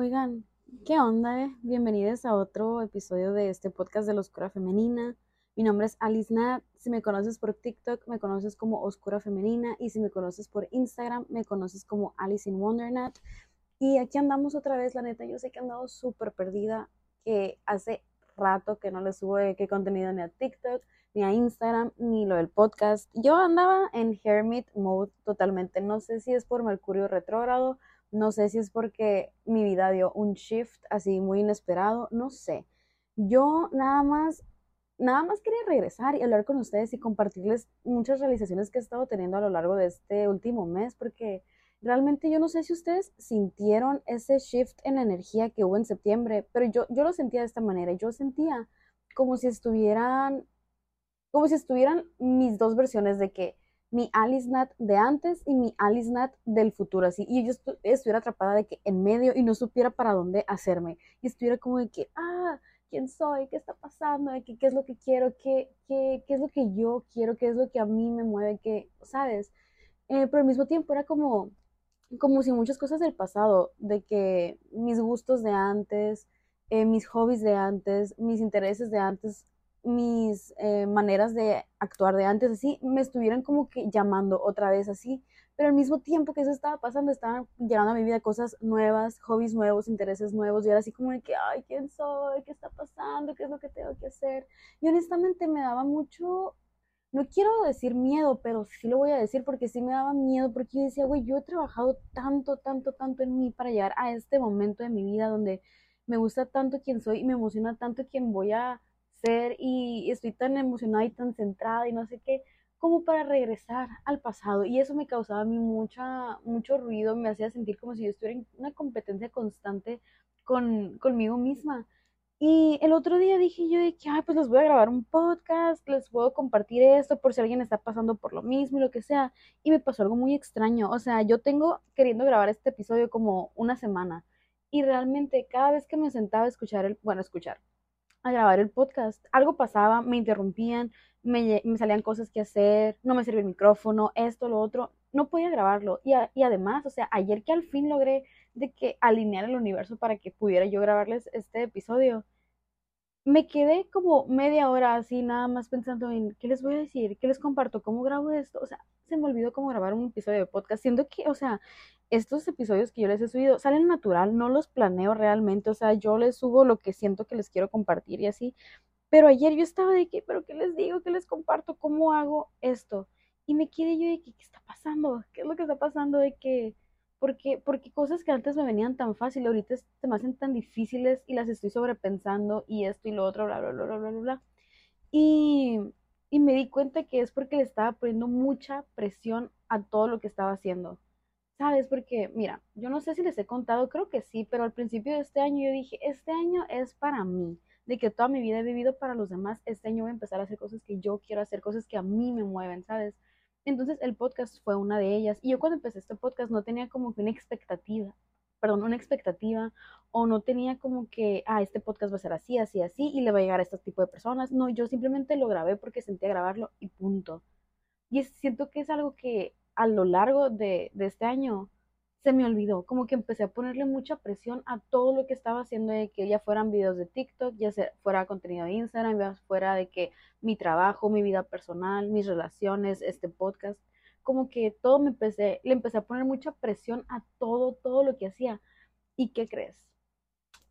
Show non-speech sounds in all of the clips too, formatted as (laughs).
Oigan, ¿qué onda? Bienvenidos a otro episodio de este podcast de la Oscura Femenina. Mi nombre es Alice Nat. Si me conoces por TikTok, me conoces como Oscura Femenina. Y si me conoces por Instagram, me conoces como Alice in Wonder Nat. Y aquí andamos otra vez, la neta. Yo sé que he andado súper perdida, que hace rato que no le subo qué contenido ni a TikTok, ni a Instagram, ni lo del podcast. Yo andaba en hermit mode totalmente. No sé si es por Mercurio retrógrado no sé si es porque mi vida dio un shift así muy inesperado, no sé. Yo nada más, nada más quería regresar y hablar con ustedes y compartirles muchas realizaciones que he estado teniendo a lo largo de este último mes, porque realmente yo no sé si ustedes sintieron ese shift en la energía que hubo en septiembre, pero yo, yo lo sentía de esta manera. Yo sentía como si estuvieran, como si estuvieran mis dos versiones de que mi Alice Nat de antes y mi Alice Nat del futuro, así. Y yo estu estuviera atrapada de que en medio y no supiera para dónde hacerme. Y estuviera como de que, ah, ¿quién soy? ¿Qué está pasando? ¿Qué, qué es lo que quiero? ¿Qué, qué, ¿Qué es lo que yo quiero? ¿Qué es lo que a mí me mueve? ¿Qué, sabes? Eh, pero al mismo tiempo era como, como si muchas cosas del pasado, de que mis gustos de antes, eh, mis hobbies de antes, mis intereses de antes, mis eh, maneras de actuar de antes, así, me estuvieran como que llamando otra vez así, pero al mismo tiempo que eso estaba pasando, estaban llegando a mi vida cosas nuevas, hobbies nuevos, intereses nuevos, y era así como de que, ay, ¿quién soy? ¿Qué está pasando? ¿Qué es lo que tengo que hacer? Y honestamente me daba mucho, no quiero decir miedo, pero sí lo voy a decir porque sí me daba miedo, porque yo decía, güey, yo he trabajado tanto, tanto, tanto en mí para llegar a este momento de mi vida donde me gusta tanto quién soy y me emociona tanto quién voy a ser y estoy tan emocionada y tan centrada y no sé qué, como para regresar al pasado. Y eso me causaba a mí mucha, mucho ruido, me hacía sentir como si yo estuviera en una competencia constante con, conmigo misma. Y el otro día dije yo de que, ay, pues les voy a grabar un podcast, les puedo compartir esto por si alguien está pasando por lo mismo y lo que sea. Y me pasó algo muy extraño. O sea, yo tengo queriendo grabar este episodio como una semana. Y realmente cada vez que me sentaba a escuchar el, bueno, escuchar, a grabar el podcast. Algo pasaba, me interrumpían, me, me salían cosas que hacer, no me servía el micrófono, esto, lo otro, no podía grabarlo. Y, a, y además, o sea, ayer que al fin logré de que alinear el universo para que pudiera yo grabarles este episodio, me quedé como media hora así nada más pensando en qué les voy a decir, qué les comparto, cómo grabo esto, o sea, se me olvidó cómo grabar un episodio de podcast, siendo que, o sea, estos episodios que yo les he subido salen natural, no los planeo realmente, o sea, yo les subo lo que siento que les quiero compartir y así, pero ayer yo estaba de que, pero ¿qué les digo? ¿Qué les comparto? ¿Cómo hago esto? Y me quedé yo de que, ¿qué está pasando? ¿Qué es lo que está pasando? De que porque, porque cosas que antes me venían tan fácil, ahorita se me hacen tan difíciles y las estoy sobrepensando y esto y lo otro, bla, bla, bla, bla, bla. Y, y me di cuenta que es porque le estaba poniendo mucha presión a todo lo que estaba haciendo. ¿Sabes? Porque, mira, yo no sé si les he contado, creo que sí, pero al principio de este año yo dije, este año es para mí, de que toda mi vida he vivido para los demás, este año voy a empezar a hacer cosas que yo quiero hacer, cosas que a mí me mueven, ¿sabes? Entonces el podcast fue una de ellas. Y yo cuando empecé este podcast no tenía como que una expectativa, perdón, una expectativa o no tenía como que, ah, este podcast va a ser así, así, así y le va a llegar a este tipo de personas. No, yo simplemente lo grabé porque sentía grabarlo y punto. Y siento que es algo que a lo largo de, de este año se me olvidó, como que empecé a ponerle mucha presión a todo lo que estaba haciendo, de que ya fueran videos de TikTok, ya fuera contenido de Instagram, ya fuera de que mi trabajo, mi vida personal, mis relaciones, este podcast, como que todo me empecé, le empecé a poner mucha presión a todo, todo lo que hacía. ¿Y qué crees?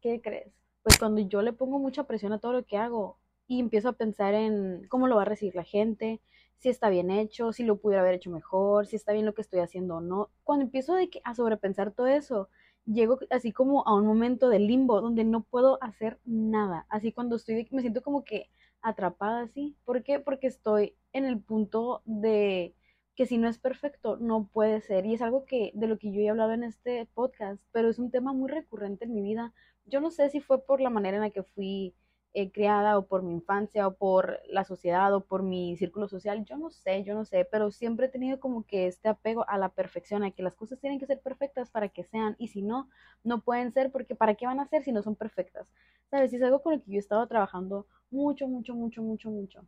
¿Qué crees? Pues cuando yo le pongo mucha presión a todo lo que hago y empiezo a pensar en cómo lo va a recibir la gente, si está bien hecho, si lo pudiera haber hecho mejor, si está bien lo que estoy haciendo o no. Cuando empiezo a sobrepensar todo eso, llego así como a un momento de limbo donde no puedo hacer nada. Así cuando estoy, me siento como que atrapada así. ¿Por qué? Porque estoy en el punto de que si no es perfecto, no puede ser. Y es algo que de lo que yo he hablado en este podcast, pero es un tema muy recurrente en mi vida. Yo no sé si fue por la manera en la que fui eh, criada o por mi infancia o por la sociedad o por mi círculo social, yo no sé, yo no sé, pero siempre he tenido como que este apego a la perfección, a que las cosas tienen que ser perfectas para que sean y si no, no pueden ser porque ¿para qué van a ser si no son perfectas? ¿Sabes? Y es algo con lo que yo he estado trabajando mucho, mucho, mucho, mucho, mucho.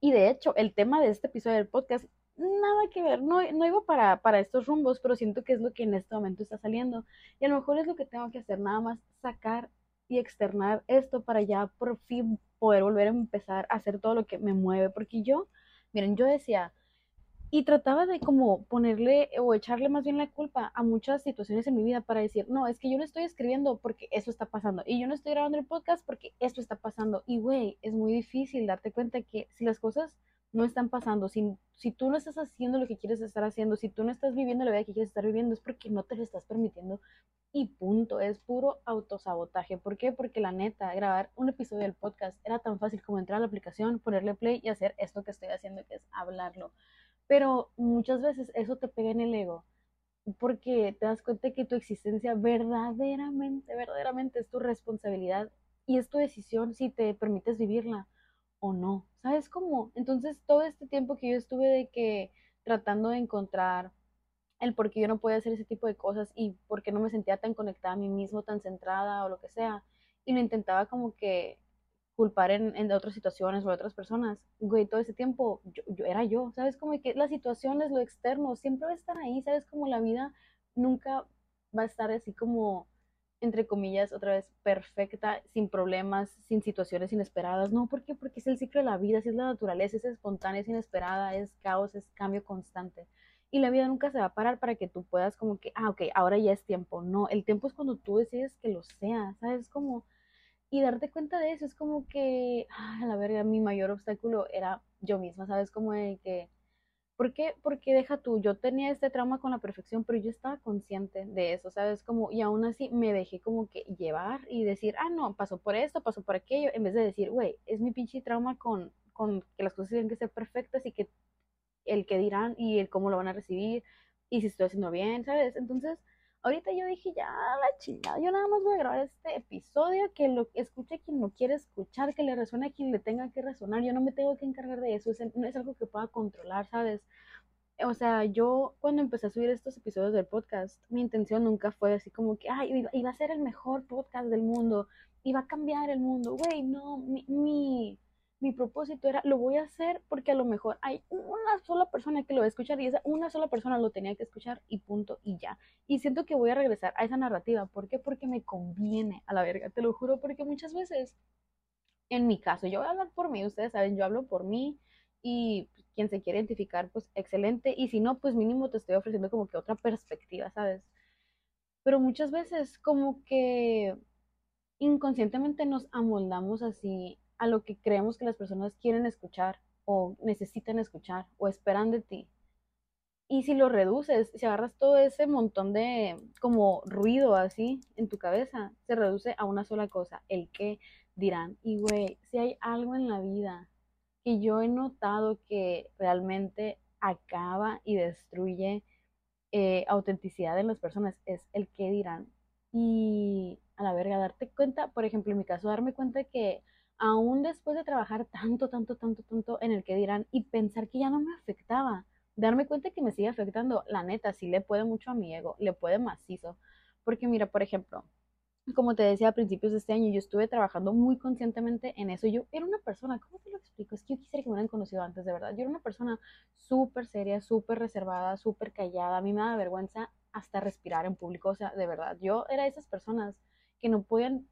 Y de hecho, el tema de este episodio del podcast nada que ver, no, no iba para, para estos rumbos, pero siento que es lo que en este momento está saliendo. Y a lo mejor es lo que tengo que hacer, nada más sacar y externar esto para ya por fin poder volver a empezar a hacer todo lo que me mueve. Porque yo, miren, yo decía, y trataba de como ponerle o echarle más bien la culpa a muchas situaciones en mi vida para decir, no, es que yo no estoy escribiendo porque eso está pasando y yo no estoy grabando el podcast porque esto está pasando. Y güey, es muy difícil darte cuenta que si las cosas no están pasando, si, si tú no estás haciendo lo que quieres estar haciendo, si tú no estás viviendo la vida que quieres estar viviendo, es porque no te lo estás permitiendo y punto, es puro autosabotaje. ¿Por qué? Porque la neta, grabar un episodio del podcast era tan fácil como entrar a la aplicación, ponerle play y hacer esto que estoy haciendo, que es hablarlo. Pero muchas veces eso te pega en el ego porque te das cuenta que tu existencia verdaderamente, verdaderamente es tu responsabilidad y es tu decisión si te permites vivirla o no. ¿Sabes cómo? Entonces todo este tiempo que yo estuve de que tratando de encontrar el por qué yo no podía hacer ese tipo de cosas y por qué no me sentía tan conectada a mí mismo, tan centrada o lo que sea, y lo intentaba como que culpar en, en otras situaciones o otras personas, güey, todo ese tiempo yo, yo, era yo, ¿sabes? Como que las situaciones, lo externo, siempre va a estar ahí, ¿sabes? Como la vida nunca va a estar así como entre comillas, otra vez perfecta, sin problemas, sin situaciones inesperadas. No, ¿por qué? Porque es el ciclo de la vida, si es la naturaleza, es espontánea, es inesperada, es caos, es cambio constante. Y la vida nunca se va a parar para que tú puedas como que, ah, ok, ahora ya es tiempo. No, el tiempo es cuando tú decides que lo sea, ¿sabes? Como, y darte cuenta de eso es como que, ah, la verga, mi mayor obstáculo era yo misma, ¿sabes? Como de que ¿Por qué? Porque deja tú, yo tenía este trauma con la perfección, pero yo estaba consciente de eso, ¿sabes? Como, y aún así me dejé como que llevar y decir, ah, no, pasó por esto, pasó por aquello, en vez de decir, güey, es mi pinche trauma con, con que las cosas tienen que ser perfectas y que el que dirán y el cómo lo van a recibir y si estoy haciendo bien, ¿sabes? Entonces, ahorita yo dije, ya, la chingada, yo nada más voy a grabar este episodio, que lo escuche quien lo quiere escuchar, que le resuene a quien le tenga que resonar, yo no me tengo que encargar de eso, es, no es algo que pueda controlar, ¿sabes? O sea, yo cuando empecé a subir estos episodios del podcast, mi intención nunca fue así como que, ay, iba, a ser el mejor podcast del mundo, iba a cambiar el mundo, güey, no, mi, mi mi propósito era, lo voy a hacer porque a lo mejor hay una sola persona que lo va a escuchar y esa una sola persona lo tenía que escuchar y punto y ya. Y siento que voy a regresar a esa narrativa. ¿Por qué? Porque me conviene a la verga, te lo juro, porque muchas veces, en mi caso, yo voy a hablar por mí, ustedes saben, yo hablo por mí y quien se quiere identificar, pues excelente. Y si no, pues mínimo te estoy ofreciendo como que otra perspectiva, ¿sabes? Pero muchas veces como que inconscientemente nos amoldamos así a lo que creemos que las personas quieren escuchar o necesitan escuchar o esperan de ti. Y si lo reduces, si agarras todo ese montón de como ruido así en tu cabeza, se reduce a una sola cosa, el que dirán. Y güey, si hay algo en la vida que yo he notado que realmente acaba y destruye eh, autenticidad en las personas, es el que dirán. Y a la verga, darte cuenta, por ejemplo, en mi caso, darme cuenta que aún después de trabajar tanto, tanto, tanto, tanto en el que dirán y pensar que ya no me afectaba, darme cuenta que me sigue afectando, la neta, sí le puede mucho a mi ego, le puede macizo. Porque mira, por ejemplo, como te decía a principios de este año, yo estuve trabajando muy conscientemente en eso. Yo era una persona, ¿cómo te lo explico? Es que yo quisiera que me hubieran conocido antes, de verdad. Yo era una persona súper seria, súper reservada, súper callada. A mí me da vergüenza hasta respirar en público. O sea, de verdad, yo era de esas personas que no podían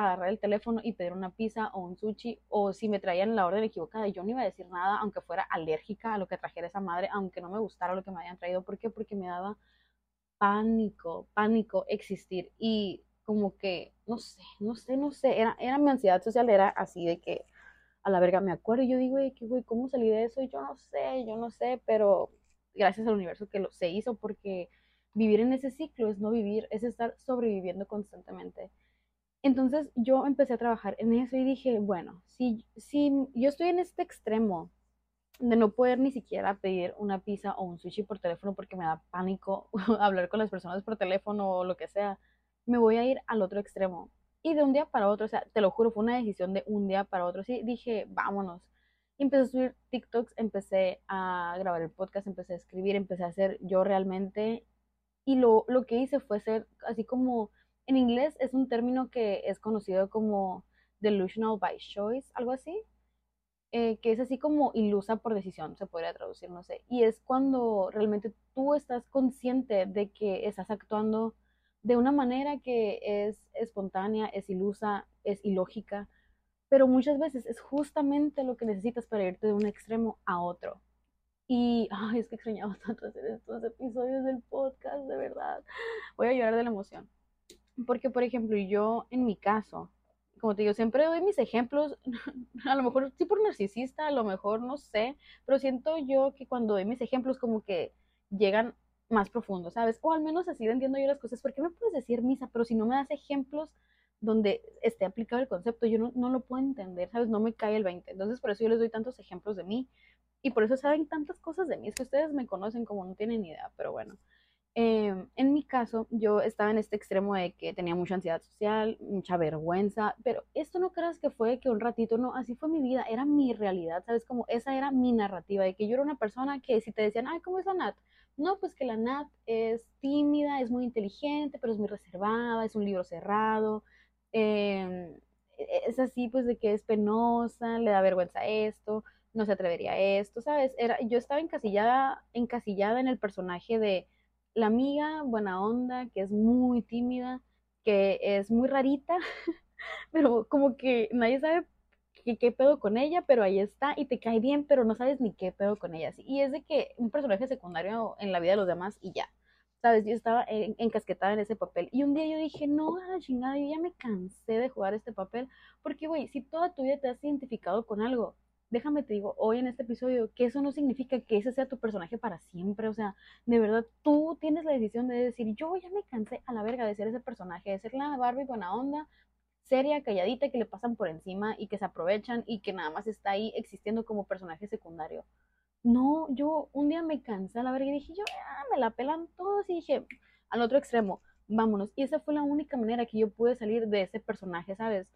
agarrar el teléfono y pedir una pizza o un sushi, o si me traían la orden equivocada, yo no iba a decir nada, aunque fuera alérgica a lo que trajera esa madre, aunque no me gustara lo que me habían traído. ¿Por qué? Porque me daba pánico, pánico existir. Y como que, no sé, no sé, no sé, era, era mi ansiedad social, era así de que a la verga me acuerdo y yo digo, que güey, ¿cómo salí de eso? Y yo no sé, yo no sé, pero gracias al universo que lo se hizo porque vivir en ese ciclo es no vivir, es estar sobreviviendo constantemente. Entonces yo empecé a trabajar en eso y dije, bueno, si, si yo estoy en este extremo de no poder ni siquiera pedir una pizza o un sushi por teléfono porque me da pánico (laughs) hablar con las personas por teléfono o lo que sea, me voy a ir al otro extremo. Y de un día para otro, o sea, te lo juro, fue una decisión de un día para otro. Sí, dije, vámonos. Y empecé a subir TikToks, empecé a grabar el podcast, empecé a escribir, empecé a hacer yo realmente. Y lo, lo que hice fue ser así como en inglés es un término que es conocido como delusional by choice, algo así. eh, que es así como ilusa por decisión, se podría traducir, no sé. Y es cuando realmente tú estás consciente de que estás actuando de una manera que es espontánea, es ilusa, es ilógica, pero muchas veces es justamente lo que necesitas para irte de un extremo a otro. Y ay, es que extrañaba (laughs) tanto hacer estos episodios del podcast, de verdad. Voy a llorar de la emoción. Porque, por ejemplo, yo en mi caso, como te digo, siempre doy mis ejemplos, (laughs) a lo mejor sí por narcisista, a lo mejor no sé, pero siento yo que cuando doy mis ejemplos como que llegan más profundos, ¿sabes? O al menos así entiendo yo las cosas. ¿Por qué me puedes decir misa? Pero si no me das ejemplos donde esté aplicado el concepto, yo no, no lo puedo entender, ¿sabes? No me cae el 20. Entonces, por eso yo les doy tantos ejemplos de mí. Y por eso saben tantas cosas de mí. Es que ustedes me conocen como no tienen idea, pero bueno. Em, en mi caso, yo estaba en este extremo de que tenía mucha ansiedad social, mucha vergüenza, pero esto no creas que fue que un ratito, no, así fue mi vida, era mi realidad, ¿sabes? Como esa era mi narrativa, de que yo era una persona que si te decían, ay, ¿cómo es la Nat? No, pues que la Nat es tímida, es muy inteligente, pero es muy reservada, es un libro cerrado, em, e-, es así, pues de que es penosa, le da vergüenza esto, no se atrevería a esto, ¿sabes? Era, yo estaba encasillada, encasillada en el personaje de la amiga buena onda, que es muy tímida, que es muy rarita, (laughs) pero como que nadie sabe qué, pedo con ella, pero ahí está y te cae bien, pero no sabes ni qué pedo con ella. Y es de que un personaje secundario en la vida de los demás y ya. ¿Sabes? Yo estaba encasquetada en ese papel. Y un día yo dije, no, chingada, yo ya me cansé de jugar este papel. Porque, güey, si toda tu vida te has identificado con algo, déjame te digo hoy en este episodio que eso no significa que ese sea tu personaje para siempre. O sea, de verdad, tú tienes la decisión de decir, yo ya me cansé a la verga de ser ese personaje, de ser la Barbie buena onda, seria, calladita, que le pasan por encima y que se aprovechan y que nada más está ahí existiendo como personaje secundario. No, yo un día me cansé a la verga y dije, yo, ah, me la pelan todos y dije, al otro extremo, vámonos. Y esa fue la única manera que yo pude salir de ese personaje, ¿sabes?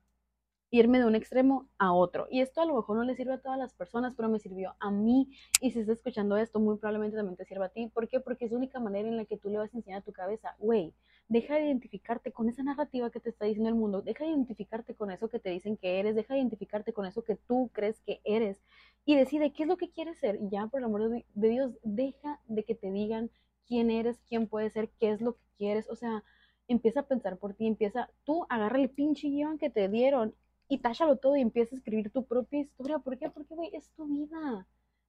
Irme de un extremo a otro. Y esto a lo mejor no le sirve a todas las personas, pero me sirvió a mí. Y si estás escuchando esto, muy probablemente también te sirva a ti. ¿Por qué? Porque es la única manera en la que tú le vas a enseñar a tu cabeza, güey, deja de identificarte con esa narrativa que te está diciendo el mundo, deja de identificarte con eso que te dicen que eres, deja de identificarte con eso que tú crees que eres y decide qué es lo que quieres ser. Y ya, por el amor de Dios, deja de que te digan quién eres, quién puedes ser, qué es lo que quieres. O sea, empieza a pensar por ti, empieza, tú agarra el pinche guion que te dieron y táchalo todo y empieza a escribir tu propia historia. ¿Por qué? Porque, güey, es tu vida.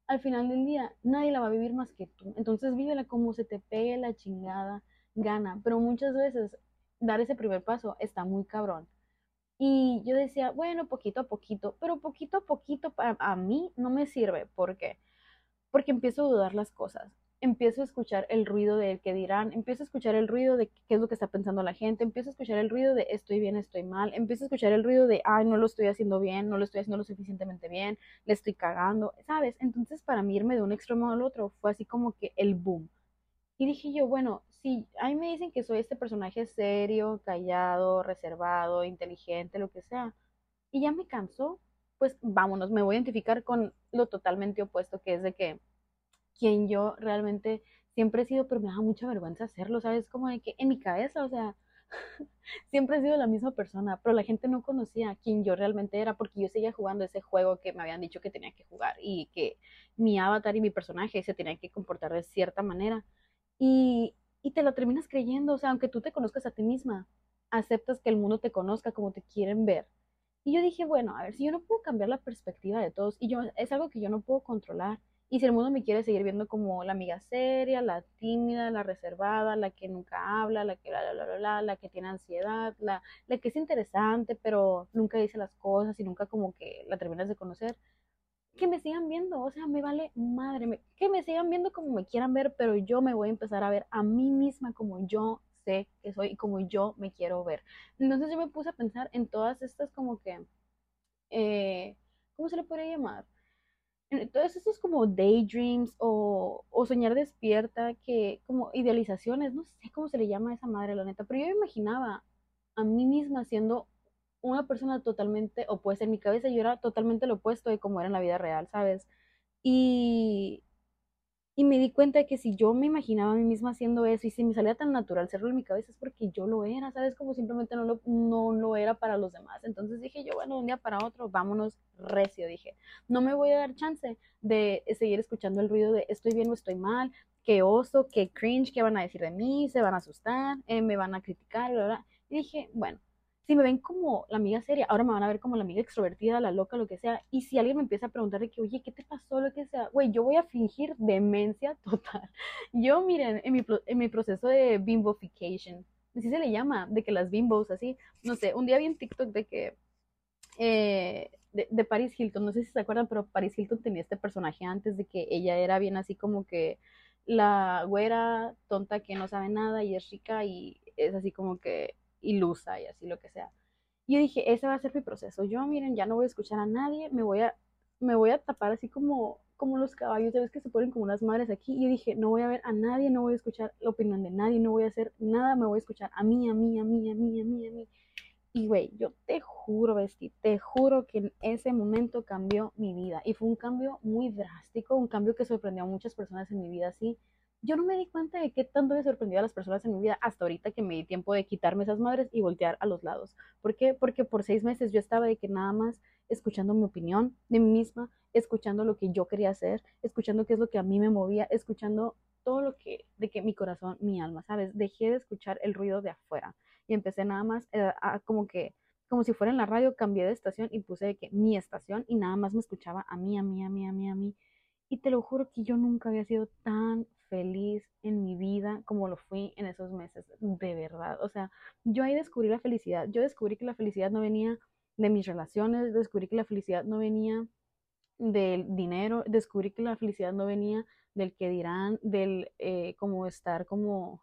Al final del día, nadie la va a vivir más que tú. Entonces, vívela como se te pegue la chingada gana. Pero muchas veces, dar ese primer paso está muy cabrón. Y yo decía, bueno, poquito a poquito, pero poquito a poquito para a mí no me sirve. ¿Por qué? Porque empiezo a dudar las cosas empiezo a escuchar el ruido de que dirán, empiezo a escuchar el ruido de qué es lo que está pensando la gente, empiezo a escuchar el ruido de estoy bien, estoy mal, empiezo a escuchar el ruido de, ay, no lo estoy haciendo bien, no lo estoy haciendo lo suficientemente bien, le estoy cagando, ¿sabes? Entonces para mí irme de un extremo al otro fue así como que el boom. Y dije yo, bueno, si a mí me dicen que soy este personaje serio, callado, reservado, inteligente, lo que sea, y ya me cansó, pues vámonos, me voy a identificar con lo totalmente opuesto, que es de que quien yo realmente siempre he sido, pero me da mucha vergüenza hacerlo, ¿sabes? Como de que en mi cabeza, o sea, (laughs) siempre he sido la misma persona, pero la gente no conocía quién yo realmente era porque yo seguía jugando ese juego que me habían dicho que tenía que jugar y que mi avatar y mi personaje se tenían que comportar de cierta manera. Y, y te lo terminas creyendo, o sea, aunque tú te conozcas a ti misma, aceptas que el mundo te conozca como te quieren ver. Y yo dije, bueno, a ver, si yo no puedo cambiar la perspectiva de todos y yo es algo que yo no puedo controlar y si el mundo me quiere seguir viendo como la amiga seria, la tímida, la reservada, la que nunca habla, la que la, la, la, la, que tiene ansiedad, la, la que es interesante, pero nunca dice las cosas y nunca como que la terminas de conocer, que me sigan viendo, o sea, me vale madre, que me sigan viendo como me quieran ver, pero yo me voy a empezar a ver a mí misma como yo sé que soy y como yo me quiero ver. Entonces yo me puse a pensar en todas estas como que, eh, ¿cómo se le podría llamar? Entonces, eso es como daydreams o, o, soñar despierta, que como idealizaciones, no sé cómo se le llama a esa madre, la neta, pero yo me imaginaba a mí misma siendo una persona totalmente opuesta. En mi cabeza yo era totalmente lo opuesto de como era en la vida real, ¿sabes? Y, Y me di cuenta que si yo me imaginaba a mí misma haciendo eso y si me salía tan natural hacerlo en mi cabeza es porque yo lo era, ¿sabes? Como simplemente no lo, no lo era para los demás. Entonces dije yo, bueno, un día para otro, vámonos recio, dije. No me voy a dar chance de seguir escuchando el ruido de estoy bien o estoy mal, qué oso, qué cringe, qué van a decir de mí, se van a asustar, eh, me van a criticar, ¿verdad? Y dije, bueno, si me ven como la amiga seria, ahora me van a ver como la amiga extrovertida, la loca, lo que sea. Y si alguien me empieza a preguntar de que, oye, ¿qué te pasó? Lo que sea, güey, yo voy a fingir demencia (laughs) total. Yo, miren, en mi, en mi proceso de bimbofication, así se le llama, de que las bimbos, así, no sé, un día vi en TikTok de que, eh, de, de, Paris Hilton, no sé si se acuerdan, pero Paris Hilton tenía este personaje antes de que ella era bien así como que la güera tonta que no sabe nada y es rica y es así como que ilusa y así lo que sea. Y yo dije, ese va a ser mi proceso. Yo, miren, ya no voy a escuchar a nadie, me voy a, me voy a tapar así como, como los caballos, ¿sabes? Que se ponen como unas madres aquí. Y dije, no voy a ver a nadie, no voy a escuchar la opinión de nadie, no voy a hacer nada, me voy a escuchar a mí, a mí, a mí, a mí, a mí, a mí. Y, güey, yo te juro, Besti, te juro que en ese momento cambió mi vida. Y fue un cambio muy drástico, un cambio que sorprendió a muchas personas en mi vida, así yo no me di cuenta de qué tanto me sorprendió a las personas en mi vida hasta ahorita que me di tiempo de quitarme esas madres y voltear a los lados. ¿Por qué? Porque por seis meses yo estaba de que nada más escuchando mi opinión de mí misma, escuchando lo que yo quería hacer, escuchando qué es lo que a mí me movía, escuchando todo lo que, de que mi corazón, mi alma, ¿sabes? Dejé de escuchar el ruido de afuera y empecé nada más eh, a como que, como si fuera en la radio, cambié de estación y puse de que mi estación y nada más me escuchaba a mí, a mí, a mí, a mí, a mí. Y te lo juro que yo nunca había sido tan feliz en mi vida como lo fui en esos meses, de verdad. O sea, yo ahí descubrí la felicidad. Yo descubrí que la felicidad no venía de mis relaciones, descubrí que la felicidad no venía del dinero, descubrí que la felicidad no venía del que dirán, del eh, como estar como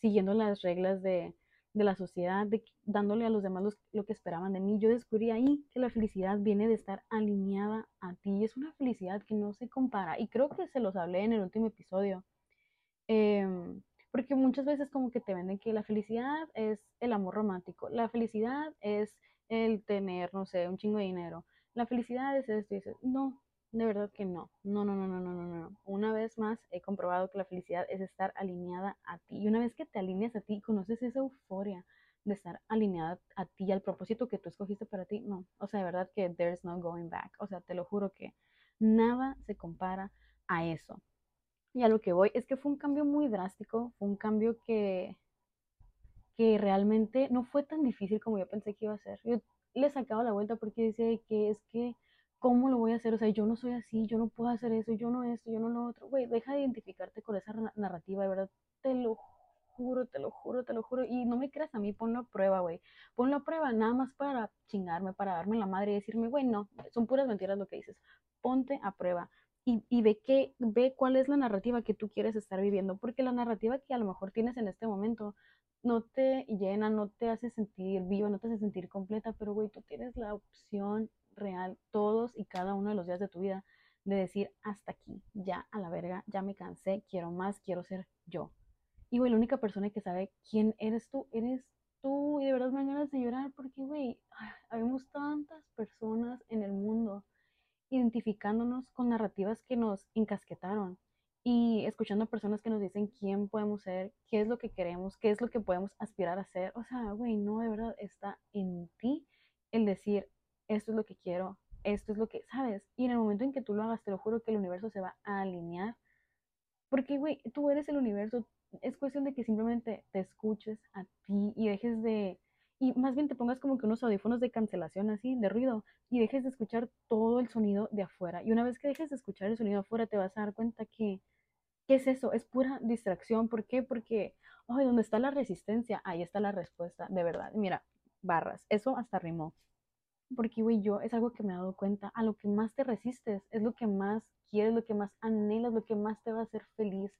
siguiendo las reglas de, de la sociedad, de, dándole a los demás lo que esperaban de mí. Yo descubrí ahí que la felicidad viene de estar alineada a ti. Es una felicidad que no se compara. Y creo que se los hablé en el último episodio. Em, porque muchas veces como que te venden que la felicidad es el amor romántico. La felicidad es el tener, no sé, un chingo de dinero. La felicidad es esto y dices, no, de verdad que no. No, no, no, no, no, no, no. Una vez más he comprobado que la felicidad es estar alineada a ti. Y una vez que te alineas a ti, conoces esa euforia de estar alineada a ti, al propósito que tú escogiste para ti. No, o sea, de verdad que there's no going back. O sea, te lo juro que nada se compara a eso. Y a lo que voy es que fue un cambio muy drástico, fue un cambio que, que realmente no fue tan difícil como yo pensé que iba a ser. Yo le sacaba la vuelta porque decía que es que ¿cómo lo voy a hacer? O sea, yo no soy así, yo no puedo hacer eso, yo no esto, yo no lo otro. Güey, deja de identificarte con esa narrativa, de verdad, te lo juro, te lo juro, te lo juro. Y no me creas a mí, ponlo a prueba, güey. Ponlo a prueba nada más para chingarme, para darme la madre y decirme, güey, no, son puras mentiras lo que dices. Ponte a prueba. Y, y, ve, qué, ve cuál es la narrativa que tú quieres estar viviendo, porque la narrativa que a lo mejor tienes en este momento no te llena, no te hace sentir viva, no te hace sentir completa, pero güey, tú tienes la opción real todos y cada uno de los días de tu vida de decir hasta aquí, ya a la verga, ya me cansé, quiero más, quiero ser yo. Y güey, la única persona que sabe quién eres tú, eres tú. Y de verdad me dan ganas de llorar porque, güey, habemos tantas personas en el mundo identificándonos con narrativas que nos encasquetaron y escuchando a personas que nos dicen quién podemos ser, qué es lo que queremos, qué es lo que podemos aspirar a ser. O sea, güey, no, de verdad está en ti el decir, esto es lo que quiero, esto es lo que, ¿sabes? Y en el momento en que tú lo hagas, te lo juro que el universo se va a alinear. Porque, güey, tú eres el universo. Es cuestión de que simplemente te escuches a ti y dejes de... Y más bien te pongas como que unos audífonos de cancelación así, de ruido, y dejes de escuchar todo el sonido de afuera. Y una vez que dejes de escuchar el sonido de afuera, te vas a dar cuenta que, ¿qué es eso? Es pura distracción. ¿Por qué? Porque, ay, donde está la resistencia, ahí está la respuesta, de verdad. Mira, barras, eso hasta rimó. Porque, güey, yo es algo que me he dado cuenta, a lo que más te resistes, es lo que más quieres, lo que más anhelas, lo que más te va a hacer feliz.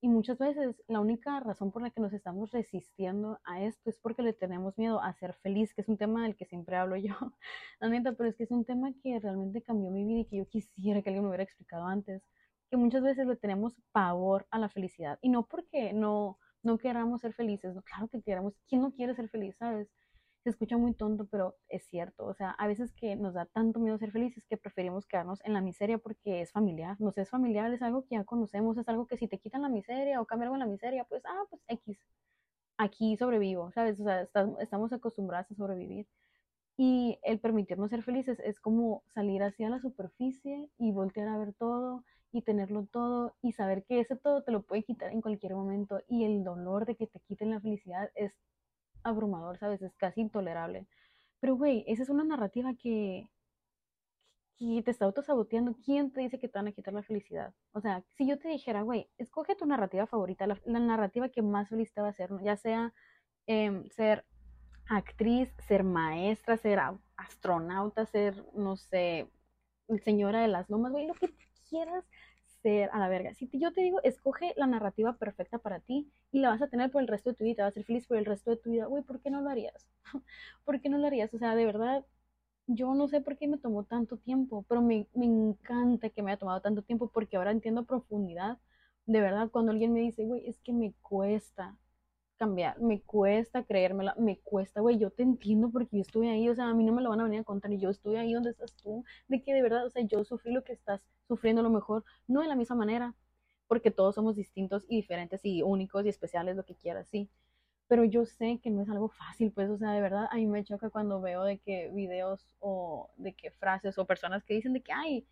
Y muchas veces la única razón por la que nos estamos resistiendo a esto es porque le tenemos miedo a ser feliz, que es un tema del que siempre hablo yo, (laughs) la neta, pero es que es un tema que realmente cambió mi vida y que yo quisiera que alguien me hubiera explicado antes, que muchas veces le tenemos pavor a la felicidad. Y no porque no, no queramos ser felices, no, claro que queramos, ¿quién no quiere ser feliz, sabes? Se escucha muy tonto, pero es cierto. O sea, a veces que nos da tanto miedo ser felices que preferimos quedarnos en la miseria porque es familiar. No sé, es familiar, es algo que ya conocemos, es algo que si te quitan la miseria o cambia en la miseria, pues, ah, pues X. Aquí sobrevivo, ¿sabes? O sea, estamos acostumbrados a sobrevivir. Y el permitirnos ser felices es como salir hacia la superficie y voltear a ver todo y tenerlo todo y saber que ese todo te lo puede quitar en cualquier momento y el dolor de que te quiten la felicidad es abrumador, ¿sabes? Es casi intolerable. Pero, güey, esa es una narrativa que, que te está autosaboteando. ¿Quién te dice que te van a quitar la felicidad? O sea, si yo te dijera, güey, escoge tu narrativa favorita, la, narrativa que más feliz te va a hacer, ya sea em, ser actriz, ser maestra, ser astronauta, ser, no sé, señora de las lomas, güey, lo que quieras ser a la verga. Si yo te digo, escoge la narrativa perfecta para ti y la vas a tener por el resto de tu vida, vas a ser feliz por el resto de tu vida, güey, ¿por qué no lo harías? (laughs) ¿Por qué no lo harías? O sea, de verdad, yo no sé por qué me tomó tanto tiempo, pero me, me encanta que me haya tomado tanto tiempo porque ahora entiendo profundidad. De verdad, cuando alguien me dice, güey, es que me cuesta, cambiar, me cuesta creérmela, me cuesta, güey, yo te entiendo porque yo estuve ahí, o sea, a mí no me lo van a venir a contar, y yo estuve ahí donde estás tú, de que de verdad, o sea, yo sufrí lo que estás sufriendo a lo mejor, no de la misma manera, porque todos somos distintos y diferentes y únicos y especiales, lo que quieras, sí, pero yo sé que no es algo fácil, pues, o sea, de verdad, a mí me choca cuando veo de que videos o de que frases o personas que dicen de que, ay,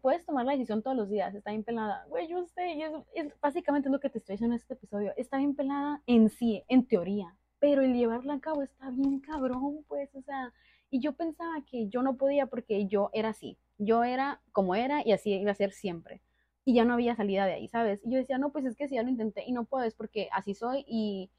puedes tomar la decisión todos los días, está bien pelada. Güey, yo sé, y es, es, básicamente lo que te estoy diciendo en este episodio. Está bien pelada en sí, en teoría, pero el llevarla a cabo está bien cabrón, pues, o sea, y yo pensaba que yo no podía porque yo era así, yo era como era y así iba a ser siempre. Y ya no había salida de ahí, ¿sabes? Y yo decía, no, pues es que si ya lo intenté y no puedo, es porque así soy y,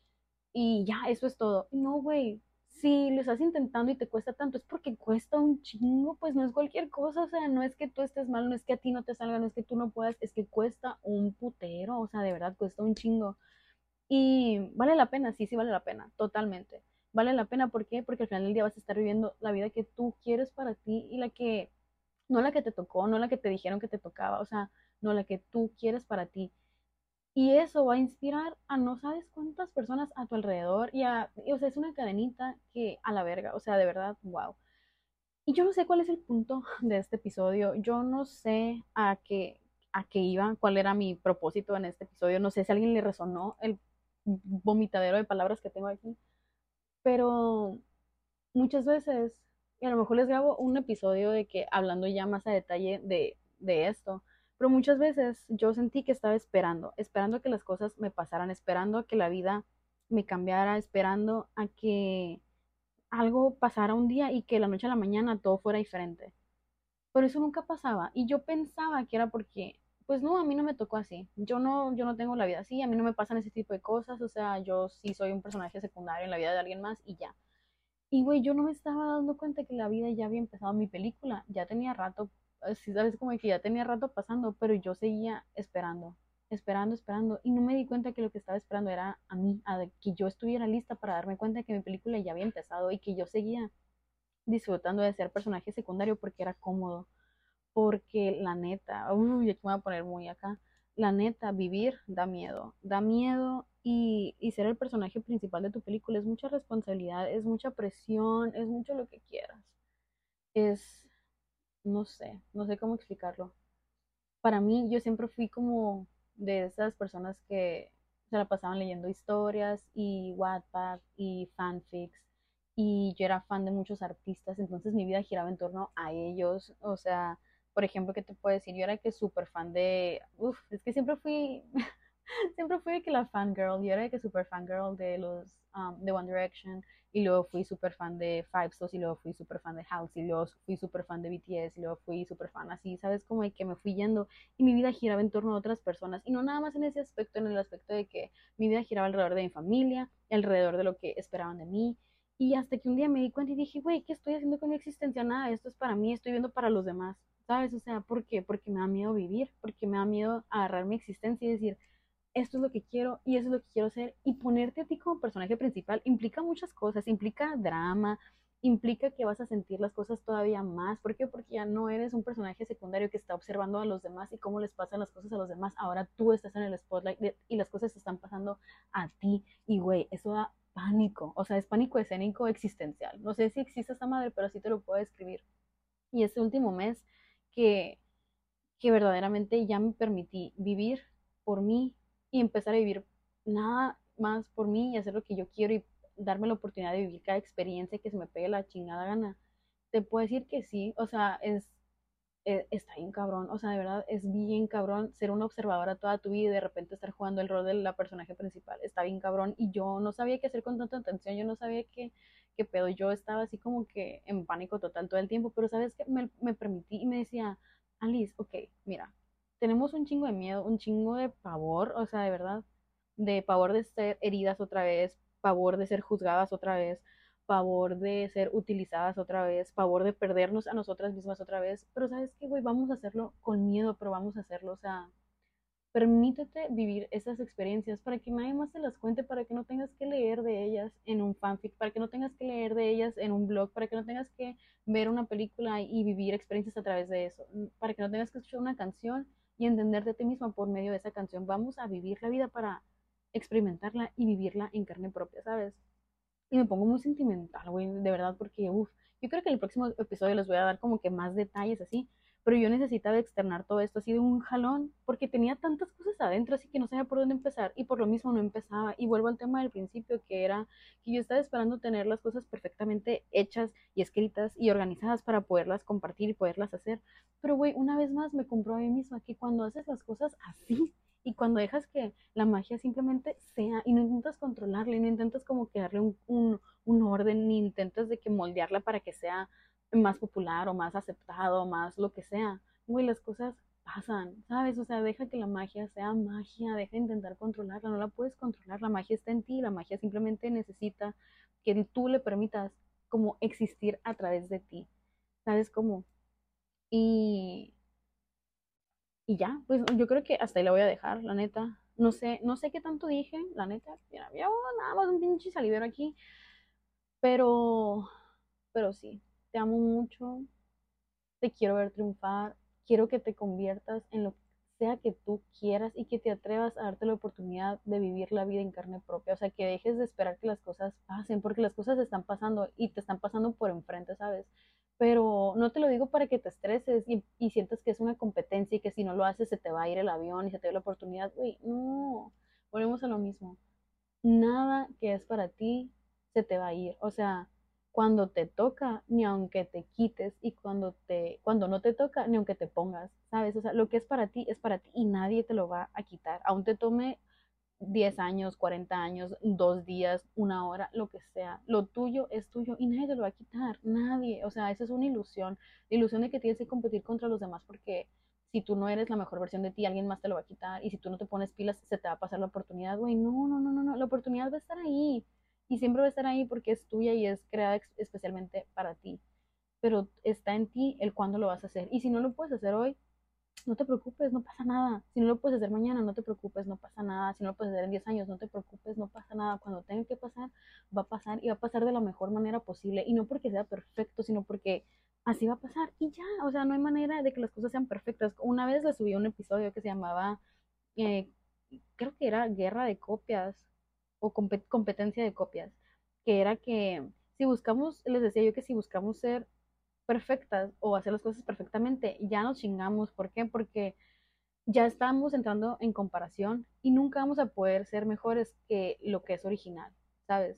y ya, eso es todo. No, güey, si lo estás intentando y te cuesta tanto, es porque cuesta un chingo, pues no es cualquier cosa, o sea, no es que tú estés mal, no es que a ti no te salga, no es que tú no puedas, es que cuesta un putero, o sea, de verdad cuesta un chingo. Y vale la pena, sí, sí vale la pena, totalmente. Vale la pena, ¿por qué? Porque al final del día vas a estar viviendo la vida que tú quieres para ti y la que, no la que te tocó, no la que te dijeron que te tocaba, o sea, no la que tú quieres para ti. Y eso va a inspirar a no sabes cuántas personas a tu alrededor y a, o sea, es una cadenita que a la verga, o sea, de verdad, wow. Y yo no sé cuál es el punto (laughs) de este episodio, yo no sé a qué, a qué iba, cuál era mi propósito en este episodio, no sé si a alguien le resonó el vomitadero de palabras que tengo aquí, pero muchas veces, y a lo mejor les grabo un episodio de que hablando ya más a detalle de, de esto, pero muchas veces yo sentí que estaba esperando, esperando que las cosas me pasaran, esperando a que la vida me cambiara, esperando a que algo pasara un día y que la noche a la mañana todo fuera diferente. Pero eso nunca pasaba y yo pensaba que era porque pues no, a mí no me tocó así. Yo no yo no tengo la vida así, a mí no me pasan ese tipo de cosas, o sea, yo sí soy un personaje secundario en la vida de alguien más y ya. Y güey, yo no me estaba dando cuenta que la vida ya había empezado mi película, ya tenía rato sí sabes como que ya tenía rato pasando, pero yo seguía esperando, esperando, esperando, y no me di cuenta que lo que estaba esperando era a mí, a que yo estuviera lista para darme cuenta que mi película ya había empezado y que yo seguía disfrutando de ser personaje secundario porque era cómodo, porque la neta, uy, aquí me voy a poner muy acá, la neta, vivir da miedo, da miedo y, y, ser el personaje principal de tu película es mucha responsabilidad, es mucha presión, es mucho lo que quieras. Es, no sé, no sé cómo explicarlo. Para mí, yo siempre fui como de esas personas que se la pasaban leyendo historias y Wattpad y fanfics y yo era fan de muchos artistas, entonces mi vida giraba en torno a ellos, o sea, por ejemplo, ¿qué te puedo decir? Yo era que súper fan de, uff, es que siempre fui, (laughs) siempre fui de que la fangirl, yo era que súper fangirl de los, um, de One Direction, y luego fui súper fan de Five Stars y luego fui súper fan de House y luego fui súper fan de BTS y luego fui súper fan así, ¿sabes? Como de que me fui yendo y mi vida giraba en torno a otras personas y no nada más en ese aspecto, en el aspecto de que mi vida giraba alrededor de mi familia, alrededor de lo que esperaban de mí y hasta que un día me di cuenta y dije, güey, ¿qué estoy haciendo con mi existencia? Nada, esto es para mí, estoy viendo para los demás, ¿sabes? O sea, ¿por qué? Porque me da miedo vivir, porque me da miedo agarrar mi existencia y decir, esto es lo que quiero y eso es lo que quiero ser. Y ponerte a ti como personaje principal implica muchas cosas, implica drama, implica que vas a sentir las cosas todavía más. ¿Por qué? Porque ya no eres un personaje secundario que está observando a los demás y cómo les pasan las cosas a los demás. Ahora tú estás en el spotlight y las cosas están pasando a ti. Y güey, eso da pánico, o sea, es pánico escénico existencial. No sé si existe esta madre, pero así te lo puedo describir. Y este último mes que, que verdaderamente ya me permití vivir por mí y empezar a vivir nada más por mí y hacer lo que yo quiero y darme la oportunidad de vivir cada experiencia que se me pegue la chingada gana. Te puedo decir que sí, o sea, es, e, está bien cabrón, o sea, de verdad es bien cabrón ser una observadora toda tu vida y de repente estar jugando el rol de la personaje principal, está bien cabrón y yo no sabía qué hacer con tanta atención, yo no sabía qué, qué pedo, yo estaba así como que en pánico total todo el tiempo, pero sabes que me, me permití y me decía, Alice, ok, mira, tenemos un chingo de miedo, un chingo de pavor, o sea, de verdad, de pavor de ser heridas otra vez, pavor de ser juzgadas otra vez, pavor de ser utilizadas otra vez, pavor de perdernos a nosotras mismas otra vez. Pero sabes qué, güey, vamos a hacerlo con miedo, pero vamos a hacerlo, o sea, permítete vivir esas experiencias para que nadie más se las cuente, para que no tengas que leer de ellas en un fanfic, para que no tengas que leer de ellas en un blog, para que no tengas que ver una película y vivir experiencias a través de eso, para que no tengas que escuchar una canción y entenderte a ti misma por medio de esa canción. Vamos a vivir la vida para experimentarla y vivirla en carne propia, ¿sabes? Y me pongo muy sentimental, güey, de verdad, porque, uff, yo creo que en el próximo episodio les voy a dar como que más detalles así, pero yo necesitaba externar todo esto así de un jalón, porque tenía tantas cosas adentro, así que no sabía por dónde empezar, y por lo mismo no empezaba. Y vuelvo al tema del principio, que era que yo estaba esperando tener las cosas perfectamente hechas y escritas y organizadas para poderlas compartir y poderlas hacer. Pero, güey, una vez más me compró a mí misma que cuando haces las cosas así, y cuando dejas que la magia simplemente sea y no intentas controlarla y no intentas como que darle un, un, orden ni intentas de que moldearla para que sea más popular o más aceptado, más lo que sea, güey, las cosas pasan, ¿sabes? O sea, deja que la magia sea magia, deja de intentar controlarla, no la puedes controlar, la magia está en ti, la magia simplemente necesita que tú le permitas como existir a través de ti, ¿sabes cómo? Y y ya, pues yo creo que hasta ahí la voy a dejar, la neta. No sé, no sé qué tanto dije, la neta. Mira, había nada más un pinche salivero aquí. Pero, pero sí, te amo mucho. Te quiero ver triunfar. Quiero que te conviertas en lo que sea que tú quieras y que te atrevas a darte la oportunidad de vivir la vida en carne propia. O sea, que dejes de esperar que las cosas pasen, porque las cosas están pasando y te están pasando por enfrente, ¿sabes? pero no te lo digo para que te estreses y, sientas que es una competencia y que si no lo haces se te va a ir el avión y se te da la oportunidad. Uy, no, volvemos a lo mismo. Nada que es para ti se te va a ir. O sea, cuando te toca, ni aunque te quites, y cuando, te, cuando no te toca, ni aunque te pongas, ¿sabes? O sea, lo que es para ti es para ti y nadie te lo va a quitar. Aún te tome 10 años, 40 años, dos días, una hora, lo que sea. Lo tuyo es tuyo y nadie te lo va a quitar, nadie. O sea, esa es una ilusión. La ilusión de que tienes que competir contra los demás porque si tú no eres la mejor versión de ti, alguien más te lo va a quitar. Y si tú no te pones pilas, se te va a pasar la oportunidad, güey. No, no, no, no, no. La oportunidad va a estar ahí. Y siempre va a estar ahí porque es tuya y es creada especialmente para ti. Pero está en ti el cuándo lo vas a hacer. Y si no lo puedes hacer hoy, no te preocupes, no pasa nada. Si no lo puedes hacer mañana, no te preocupes, no pasa nada. Si no lo puedes hacer en 10 años, no te preocupes, no pasa nada. Cuando tenga que pasar, va a pasar y va a pasar de la mejor manera posible. Y no porque sea perfecto, sino porque así va a pasar. Y ya, o sea, no hay manera de que las cosas sean perfectas. Una vez le subí un episodio que se llamaba, eh, creo que era Guerra de Copias o Competencia de Copias, que era que si buscamos, les decía yo que si buscamos ser perfectas o hacer las cosas perfectamente, ya nos chingamos. ¿Por qué? Porque ya estamos entrando en comparación y nunca vamos a poder ser mejores que lo que es original, ¿sabes?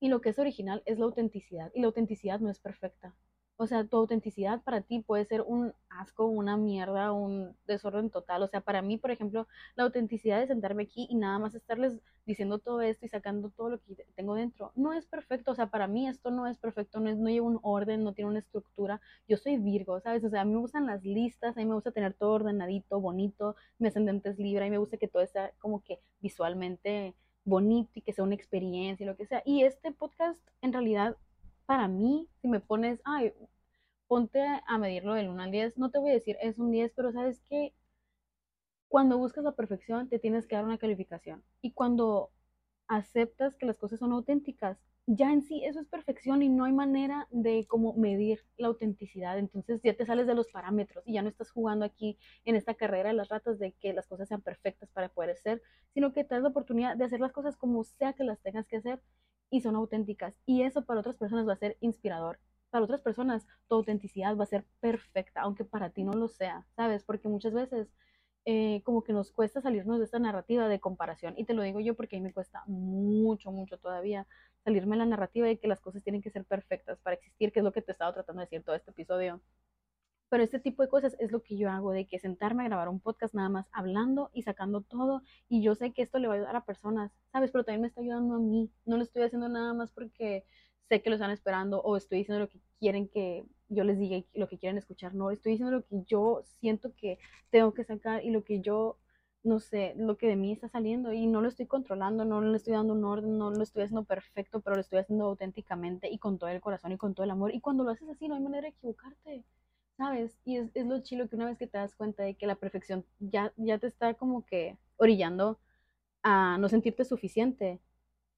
Y lo que es original es la autenticidad y la autenticidad no es perfecta. O sea, tu autenticidad para ti puede ser un asco, una mierda, un desorden total. O sea, para mí, por ejemplo, la autenticidad de sentarme aquí y nada más estarles diciendo todo esto y sacando todo lo que tengo dentro, no es perfecto. O sea, para mí esto no es perfecto, no, es, no lleva un orden, no tiene una estructura. Yo soy Virgo, ¿sabes? O sea, a mí me gustan las listas, a mí me gusta tener todo ordenadito, bonito. Mi ascendente es Libra y me gusta que todo sea como que visualmente bonito y que sea una experiencia y lo que sea. Y este podcast en realidad para mí, si me pones, ay, ponte a medirlo del 1 al 10, no te voy a decir es un 10, pero sabes que cuando buscas la perfección te tienes que dar una calificación. Y cuando aceptas que las cosas son auténticas, ya en sí eso es perfección y no hay manera de como medir la autenticidad. Entonces ya te sales de los parámetros y ya no estás jugando aquí en esta carrera de las ratas de que las cosas sean perfectas para poder ser, sino que te das la oportunidad de hacer las cosas como sea que las tengas que hacer y son auténticas. Y eso para otras personas va a ser inspirador. Para otras personas tu autenticidad va a ser perfecta, aunque para ti no lo sea, ¿sabes? Porque muchas veces eh, como que nos cuesta salirnos de esta narrativa de comparación. Y te lo digo yo porque a mí me cuesta mucho, mucho todavía salirme de la narrativa de que las cosas tienen que ser perfectas para existir, que es lo que te he estado tratando de decir todo este episodio. Pero este tipo de cosas es lo que yo hago, de que sentarme a grabar un podcast nada más hablando y sacando todo. Y yo sé que esto le va a ayudar a personas, ¿sabes? Pero también me está ayudando a mí. No lo estoy haciendo nada más porque sé que lo están esperando o estoy diciendo lo que quieren que yo les diga y lo que quieren escuchar. No, estoy diciendo lo que yo siento que tengo que sacar y lo que yo, no sé, lo que de mí está saliendo y no lo estoy controlando, no le estoy dando un orden, no lo estoy haciendo perfecto, pero lo estoy haciendo auténticamente y con todo el corazón y con todo el amor. Y cuando lo haces así, no hay manera de equivocarte. ¿Sabes? Y es, es, lo chilo que una vez que te das cuenta de que la perfección ya, ya te está como que orillando a no sentirte suficiente,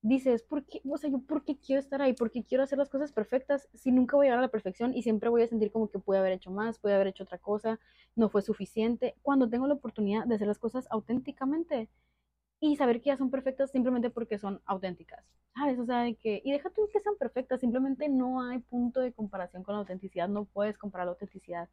dices, ¿por qué? O sea, yo, ¿por qué quiero estar ahí? ¿Por qué quiero hacer las cosas perfectas si nunca voy a llegar a la perfección y siempre voy a sentir como que pude haber hecho más, pude haber hecho otra cosa, no fue suficiente? Cuando tengo la oportunidad de hacer las cosas auténticamente, y saber que ya son perfectas simplemente porque son auténticas, ¿sabes? O sea, que, y deja tú que sean perfectas, simplemente no hay punto de comparación con la autenticidad, no puedes comparar la autenticidad.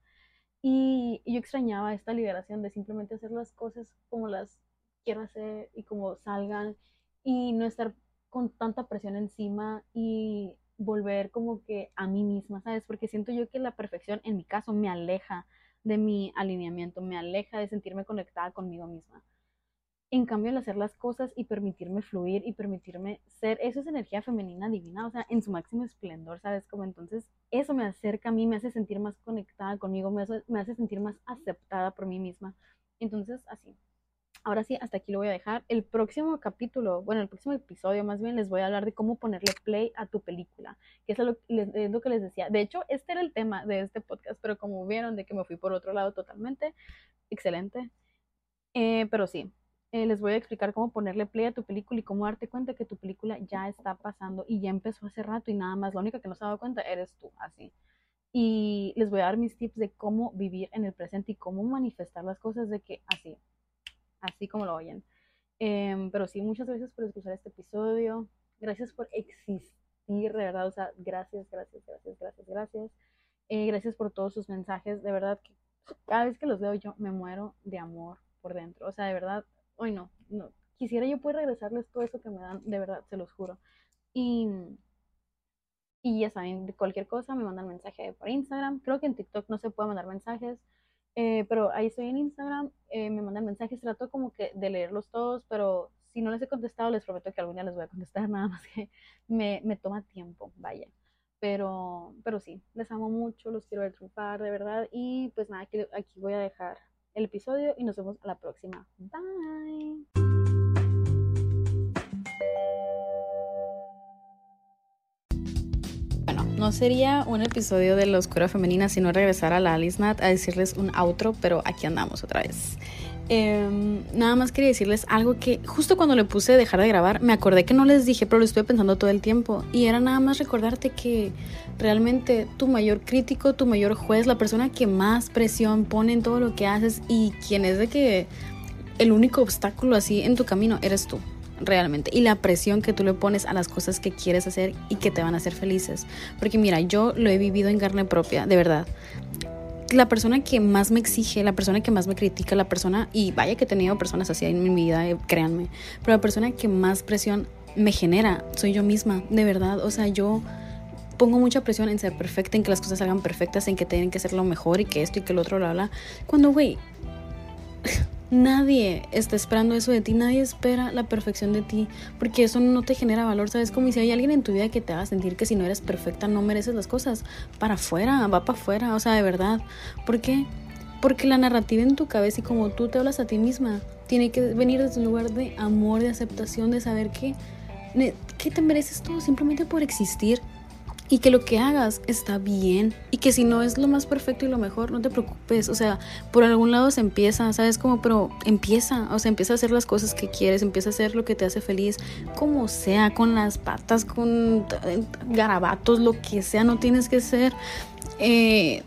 Y, yo extrañaba esta liberación de simplemente hacer las cosas como las quiero hacer y como salgan y no estar con tanta presión encima y volver como que a mí misma, ¿sabes? Porque siento yo que la perfección en mi caso me aleja de mi alineamiento, me aleja de sentirme conectada conmigo misma. En cambio, el hacer las cosas y permitirme fluir y permitirme ser, eso es energía femenina divina, o sea, en su máximo esplendor, ¿sabes? Como entonces, eso me acerca a mí, me hace sentir más conectada conmigo, me hace, me hace sentir más aceptada por mí misma. Entonces, así. Ahora sí, hasta aquí lo voy a dejar. El próximo capítulo, bueno, el próximo episodio más bien les voy a hablar de cómo ponerle play a tu película, que es lo, es lo que les decía. De hecho, este era el tema de este podcast, pero como vieron de que me fui por otro lado totalmente, excelente. Eh, pero sí, eh, les voy a explicar cómo ponerle play a tu película y cómo darte cuenta que tu película ya está pasando y ya empezó hace rato y nada más. La única que no se ha dado cuenta eres tú, así. Y les voy a dar mis tips de cómo vivir en el presente y cómo manifestar las cosas de que así, así como lo oyen. Em, pero sí, muchas gracias por escuchar este episodio. Gracias por existir, de verdad. O sea, gracias, gracias, gracias, gracias, gracias. Eh, gracias por todos sus mensajes. De verdad que cada vez que los leo yo me muero de amor por dentro. O sea, de verdad, hoy no, no, quisiera yo poder regresarles todo eso que me dan, de verdad, se los juro. Y, y ya saben, cualquier cosa me mandan mensaje por Instagram. Creo que en TikTok no se puede mandar mensajes, eh, pero ahí estoy en Instagram, eh, me mandan mensajes, trato como que de leerlos todos, pero si no les he contestado, les prometo que algún día les voy a contestar, (laughs) nada más que me, me toma tiempo, vaya. Pero, pero sí, les amo mucho, los quiero ver triunfar, de verdad. Y pues nada, aquí, aquí voy a dejar el episodio y nos vemos a la próxima. Bye. No sería un episodio de la oscura femenina si no regresar a la Alice Nat a decirles un outro, pero aquí andamos otra vez. Em, nada más quería decirles algo que justo cuando le puse dejar de grabar, me acordé que no les dije, pero lo estuve pensando todo el tiempo. Y era nada más recordarte que realmente tu mayor crítico, tu mayor juez, la persona que más presión pone en todo lo que haces y quien es de que el único obstáculo así en tu camino eres tú realmente. Y la presión que tú le pones a las cosas que quieres hacer y que te van a hacer felices. Porque mira yo lo he vivido en carne propia de verdad la persona que más me exige, la persona que más me critica, la persona, y vaya que he tenido personas así en mi vida, eh, créanme, pero la persona que más presión me genera soy yo misma, de verdad, o sea, yo pongo mucha presión en ser perfecta, en que las cosas salgan perfectas, en que tienen que ser lo mejor y que esto y que el otro, lo habla, cuando, güey, Nadie está esperando eso de ti, nadie espera la perfección de ti, porque eso no te genera valor, ¿sabes? Como si hay alguien en tu vida que te haga sentir que si no eres perfecta no mereces las cosas, para afuera, va para afuera, o sea, de verdad. ¿Por qué? Porque la narrativa en tu cabeza y como tú te hablas a ti misma, tiene que venir desde un lugar de amor, de aceptación, de saber que, que te mereces todo simplemente por existir y que lo que hagas está bien y que si no es lo más perfecto y lo mejor, no te preocupes, o sea, por algún lado se empieza, ¿sabes cómo? Pero empieza, o sea, empieza a hacer las cosas que quieres, empieza a hacer lo que te hace feliz, como sea, con las patas, con eh, garabatos, lo que sea, no tienes que ser eh,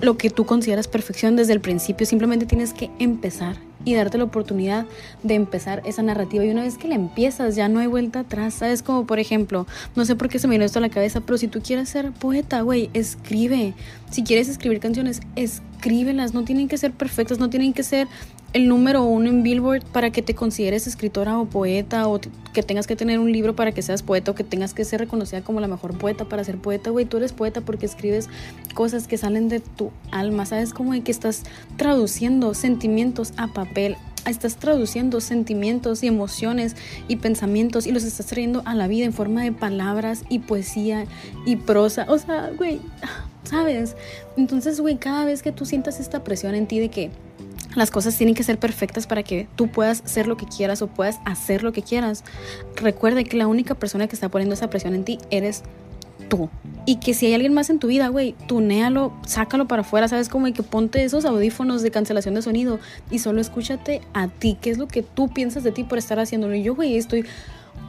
lo que tú consideras perfección desde el principio, simplemente tienes que empezar y darte la oportunidad de empezar esa narrativa. Y una vez que la empiezas, ya no hay vuelta atrás, ¿sabes? Como por ejemplo, no sé por qué se me vino esto a la cabeza, pero si tú quieres ser poeta, güey, escribe. Si quieres escribir canciones, escríbelas. No tienen que ser perfectas, no tienen que ser el número uno en Billboard para que te consideres escritora o poeta o que tengas que tener un libro para que seas poeta o que tengas que ser reconocida como la mejor poeta para ser poeta, güey, tú eres poeta porque escribes cosas que salen de tu alma, ¿sabes? Como de que estás traduciendo sentimientos a papel, estás traduciendo sentimientos y emociones y pensamientos y los estás trayendo a la vida en forma de palabras y poesía y prosa, o sea, güey, ¿sabes? Entonces, güey, cada vez que tú sientas esta presión en ti de que las cosas tienen que ser perfectas para que tú puedas ser lo que quieras o puedas hacer lo que quieras. Recuerda que la única persona que está poniendo esa presión en ti eres tú. Y que si hay alguien más en tu vida, güey, tunéalo, sácalo para afuera, ¿sabes? Como que ponte esos audífonos de cancelación de sonido y solo escúchate a ti, qué es lo que tú piensas de ti por estar haciéndolo. Y yo, güey, estoy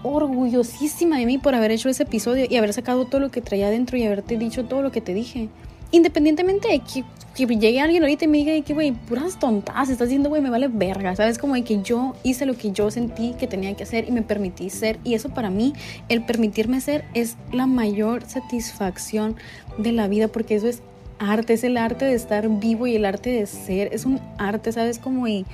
orgullosísima de mí por haber hecho ese episodio y haber sacado todo lo que traía adentro y haberte dicho todo lo que te dije. Independientemente de que llegue alguien ahorita y me diga que, güey, puras tontas, estás diciendo, güey, me vale verga, ¿sabes? Como de que yo hice lo que yo sentí que tenía que hacer y me permití ser. Y eso para mí, el permitirme ser, es la mayor satisfacción de la vida, porque eso es arte, es el arte de estar vivo y el arte de ser, es un arte, ¿sabes? Como y...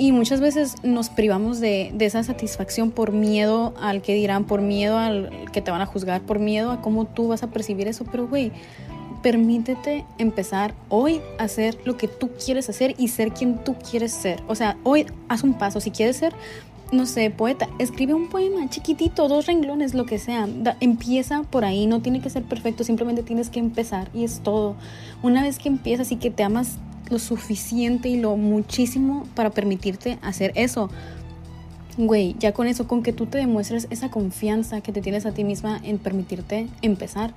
Y muchas veces nos privamos de, de, esa satisfacción por miedo al que dirán, por miedo al que te van a juzgar, por miedo a cómo tú vas a percibir eso. Pero, güey, permítete empezar hoy a hacer lo que tú quieres hacer y ser quien tú quieres ser. O sea, hoy haz un paso. Si quieres ser, no sé, poeta, escribe un poema chiquitito, dos renglones, lo que sea. empieza por ahí, no tiene que ser perfecto, simplemente tienes que empezar y es todo. Una vez que empiezas y que te amas lo suficiente y lo muchísimo para permitirte hacer eso, güey, ya con eso, con que tú te demuestres esa confianza que te tienes a ti misma en permitirte empezar,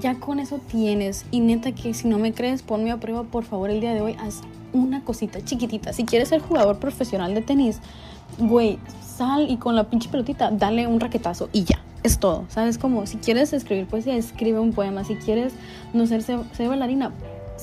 ya con eso tienes. Y neta que si no me crees, ponme a prueba, por favor, el día de hoy. Haz una cosita chiquitita. Si quieres ser jugador profesional de tenis, güey, sal y con la pinche pelotita, dale un raquetazo y ya. Es todo, ¿sabes? Como si quieres escribir poesía, escribe un poema. Si quieres no ser, ser bailarina,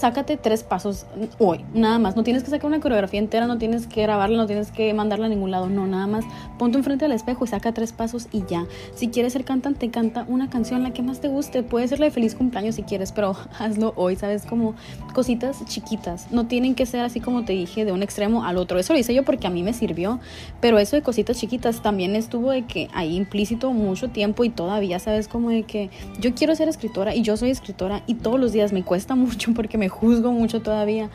sácate tres pasos hoy, nada más. No tienes que sacar una coreografía entera, no tienes que grabarla, no tienes que mandarla a ningún lado, no, nada más. Ponte enfrente del espejo y saca tres pasos y ya. Si quieres ser cantante, canta una canción, la que más te guste. Puede ser la de feliz cumpleaños si quieres, pero (laughs) hazlo hoy, ¿sabes? Como cositas chiquitas. No tienen que ser así como te dije, de un extremo al otro. Eso lo hice yo porque a mí me sirvió, pero eso de cositas chiquitas también estuvo de que ahí implícito mucho tiempo y todavía, ¿sabes? Como de que yo quiero ser escritora y yo soy escritora y todos los días me cuesta (laughs) mucho porque me juzgo mucho todavía,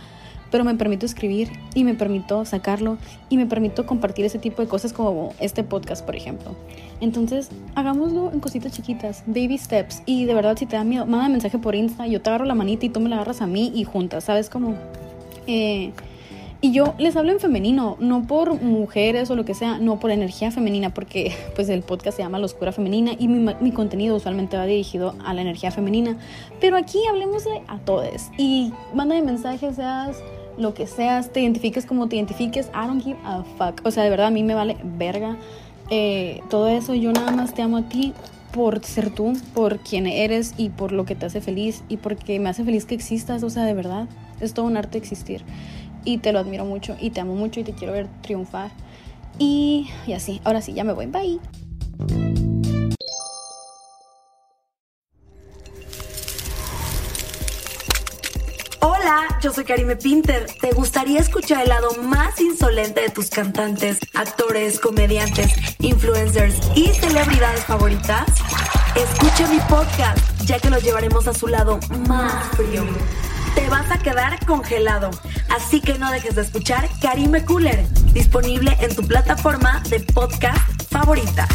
pero me permito escribir y me permito sacarlo y me permito compartir ese tipo de cosas como este podcast, por ejemplo. Entonces, hagámoslo en cositas chiquitas, baby steps. Y de verdad, si te da miedo, manda mensaje por Insta, yo te agarro la manita y tú me la agarras a mí y juntas, ¿sabes? Como... Eh, y yo les hablo en femenino, no por mujeres o lo que sea, no por energía femenina, porque (laughs) pues el podcast se llama La Oscura Femenina y mi, mi contenido usualmente va dirigido a la energía femenina. Pero aquí hablemos de a todos y manda de mensajes, seas lo que seas, te identifiques como te identifiques, I don't give a fuck. O sea, de verdad a mí me vale verga eh, todo eso. Yo nada más te amo a ti por ser tú, por quien eres y por lo que te hace feliz y porque me hace feliz que existas. O sea, de verdad, es todo un arte existir y te lo admiro mucho y te amo mucho y te quiero ver triunfar. Y, y así, ahora sí, ya me voy. Bye. Hola, yo soy Karime Pinter. ¿Te gustaría escuchar el lado más insolente de tus cantantes, actores, comediantes, influencers y celebridades favoritas? Escucha mi podcast, ya que los llevaremos a su lado más frío te vas a quedar congelado. Así que no dejes de escuchar Karime Cooler, disponible en tu plataforma de podcast favorita.